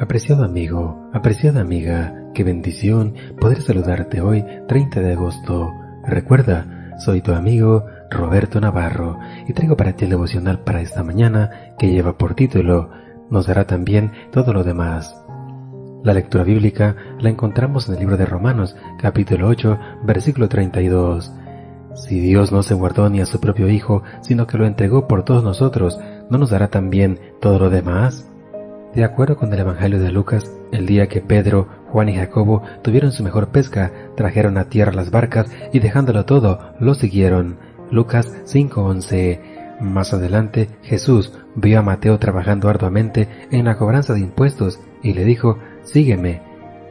Apreciado amigo, apreciada amiga, qué bendición poder saludarte hoy 30 de agosto. Recuerda, soy tu amigo Roberto Navarro y traigo para ti el devocional para esta mañana que lleva por título Nos dará también todo lo demás. La lectura bíblica la encontramos en el libro de Romanos, capítulo 8, versículo 32. Si Dios no se guardó ni a su propio Hijo, sino que lo entregó por todos nosotros, ¿no nos dará también todo lo demás? De acuerdo con el Evangelio de Lucas, el día que Pedro, Juan y Jacobo tuvieron su mejor pesca, trajeron a tierra las barcas y dejándolo todo, lo siguieron. Lucas 5:11. Más adelante, Jesús vio a Mateo trabajando arduamente en la cobranza de impuestos y le dijo, sígueme.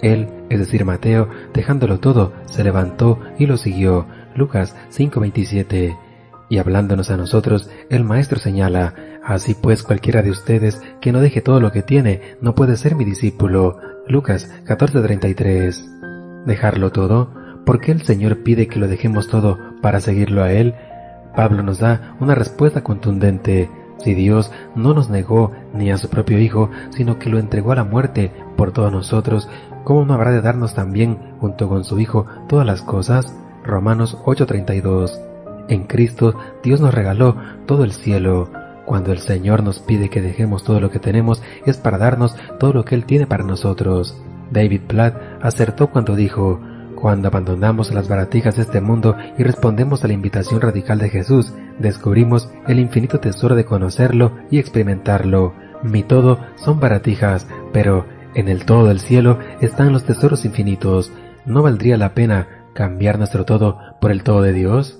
Él, es decir, Mateo, dejándolo todo, se levantó y lo siguió. Lucas 5:27. Y hablándonos a nosotros, el Maestro señala, Así pues cualquiera de ustedes que no deje todo lo que tiene, no puede ser mi discípulo. Lucas 14:33. ¿Dejarlo todo? ¿Por qué el Señor pide que lo dejemos todo para seguirlo a Él? Pablo nos da una respuesta contundente. Si Dios no nos negó ni a su propio Hijo, sino que lo entregó a la muerte por todos nosotros, ¿cómo no habrá de darnos también, junto con su Hijo, todas las cosas? Romanos 8:32. En Cristo Dios nos regaló todo el cielo. Cuando el Señor nos pide que dejemos todo lo que tenemos es para darnos todo lo que Él tiene para nosotros. David Platt acertó cuando dijo, cuando abandonamos las baratijas de este mundo y respondemos a la invitación radical de Jesús, descubrimos el infinito tesoro de conocerlo y experimentarlo. Mi todo son baratijas, pero en el todo del cielo están los tesoros infinitos. ¿No valdría la pena cambiar nuestro todo por el todo de Dios?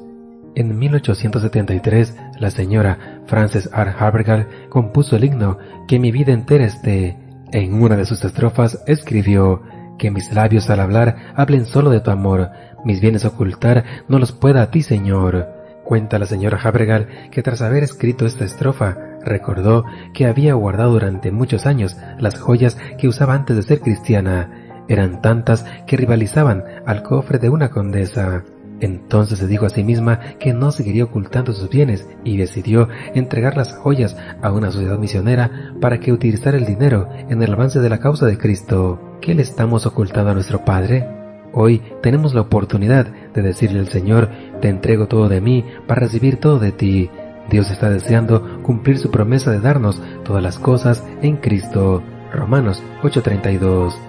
En 1873, la señora Frances R. Havergal compuso el himno Que mi vida entera esté. En una de sus estrofas escribió que mis labios al hablar hablen solo de tu amor, mis bienes ocultar no los pueda a ti, Señor. Cuenta la señora Habregal que tras haber escrito esta estrofa, recordó que había guardado durante muchos años las joyas que usaba antes de ser cristiana. Eran tantas que rivalizaban al cofre de una condesa. Entonces se dijo a sí misma que no seguiría ocultando sus bienes y decidió entregar las joyas a una sociedad misionera para que utilizara el dinero en el avance de la causa de Cristo. ¿Qué le estamos ocultando a nuestro Padre? Hoy tenemos la oportunidad de decirle al Señor, te entrego todo de mí para recibir todo de ti. Dios está deseando cumplir su promesa de darnos todas las cosas en Cristo. Romanos 8:32